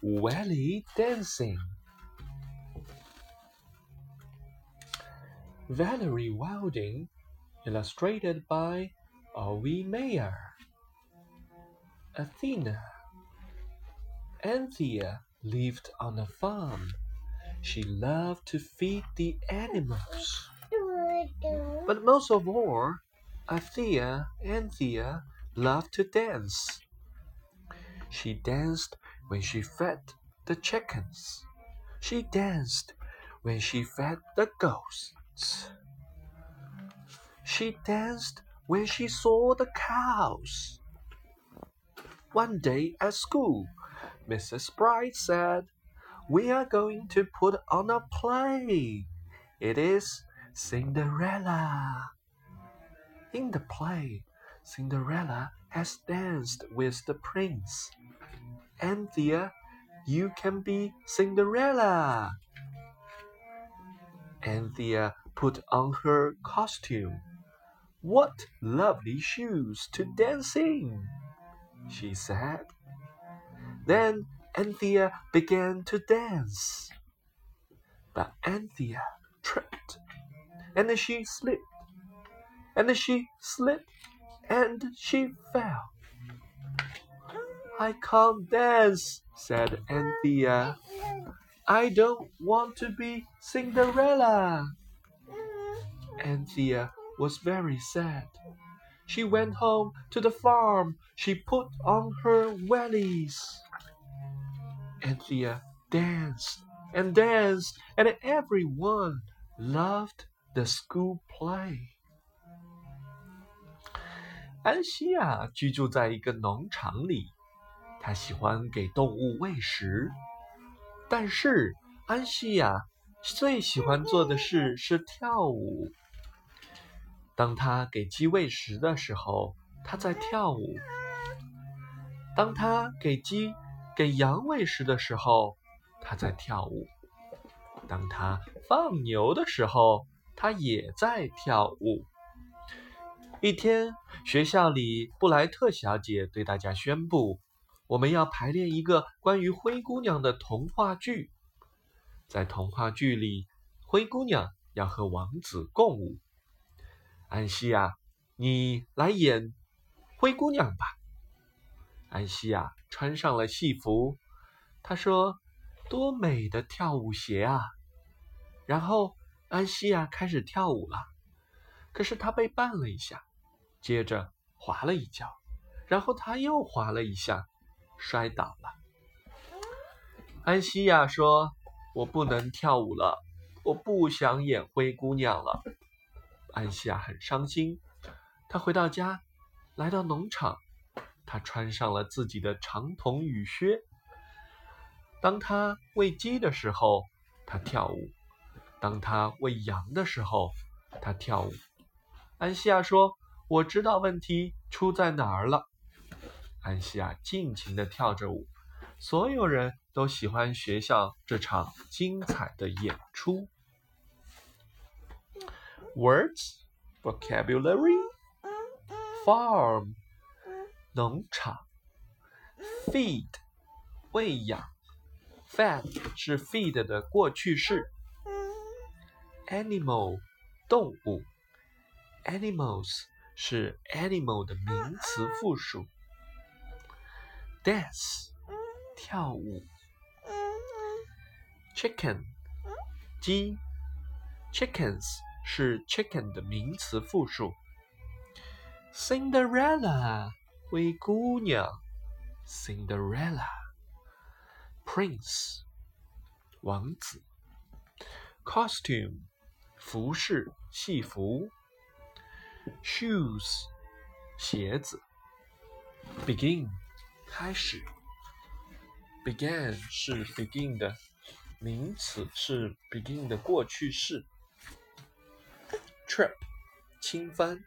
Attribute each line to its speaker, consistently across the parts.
Speaker 1: Welly dancing. Valerie Wilding, illustrated by Ovi Mayer. Athena. Anthea lived on a farm. She loved to feed the animals. But most of all, Althea Anthea loved to dance. She danced when she fed the chickens. She danced when she fed the ghosts. She danced when she saw the cows. One day at school, Mrs. Bright said, We are going to put on a play. It is Cinderella. In the play, Cinderella has danced with the prince. Anthea, you can be Cinderella. Anthea put on her costume. What lovely shoes to dance in, she said. Then Anthea began to dance. But Anthea tripped, and she slipped, and she slipped, and she fell. I can't dance, said Anthea. I don't want to be Cinderella. Anthea was very sad. She went home to the farm. She put on her wellies. Anthea danced and danced, and everyone loved the school play. 安西亚居住在一个农场里， 他喜欢给动物喂食。但是安西亚最喜欢做的事是跳舞。当他给鸡喂食的时候，他在跳舞；当他给鸡、给羊喂食的时候，他在跳舞；当他放牛的时候，他也在跳舞。一天，学校里布莱特小姐对大家宣布：“我们要排练一个关于灰姑娘的童话剧。在童话剧里，灰姑娘要和王子共舞。安西亚，你来演灰姑娘吧。”安西亚穿上了戏服，她说：“多美的跳舞鞋啊！”然后安西亚开始跳舞了，可是她被绊了一下。接着滑了一跤，然后她又滑了一下，摔倒了。安西亚说：“我不能跳舞了，我不想演灰姑娘了。”安西亚很伤心。她回到家，来到农场，她穿上了自己的长筒雨靴。当他喂鸡的时候，他跳舞；当他喂羊的时候，他跳舞。安西亚说。我知道问题出在哪儿了。安西亚尽情地跳着舞，所有人都喜欢学校这场精彩的演出。Words, vocabulary, farm，农场；feed，喂养；fed 是 feed 的过去式；animal，动物；animals。是 animal 的名词复数。Dance 跳舞。chicken 鸡，chickens 是 chicken 的名词复数。Cinderella 灰姑娘，Cinderella。Prince 王子。Costume 服饰戏服。shoes 鞋子，begin 开始，began 是 begin 的名词，是 begin 的过去式。trip 轻翻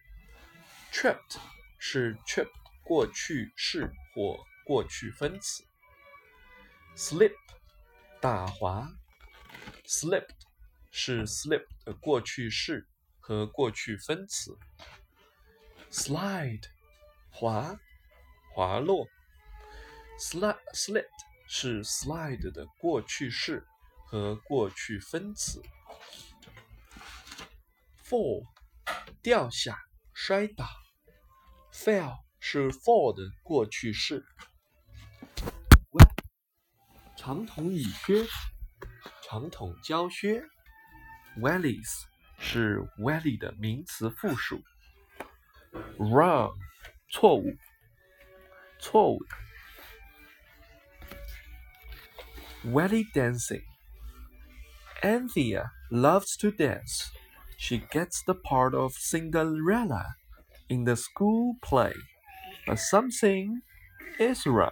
Speaker 1: ，tripped 是 trip 过去式或过去分词。slip 打滑，slipped 是 slip 的过去式。和过去分词，slide 滑滑落 slid 是 slide 的过去式和过去分词。fall 掉下、摔倒，fell 是 fall 的过去式。长筒雨靴，长筒胶靴，wellies 是 welly 的名词复数。wrong 错误，错误的。Welly dancing。Anthea loves to dance. She gets the part of Cinderella in the school play, but something is wrong.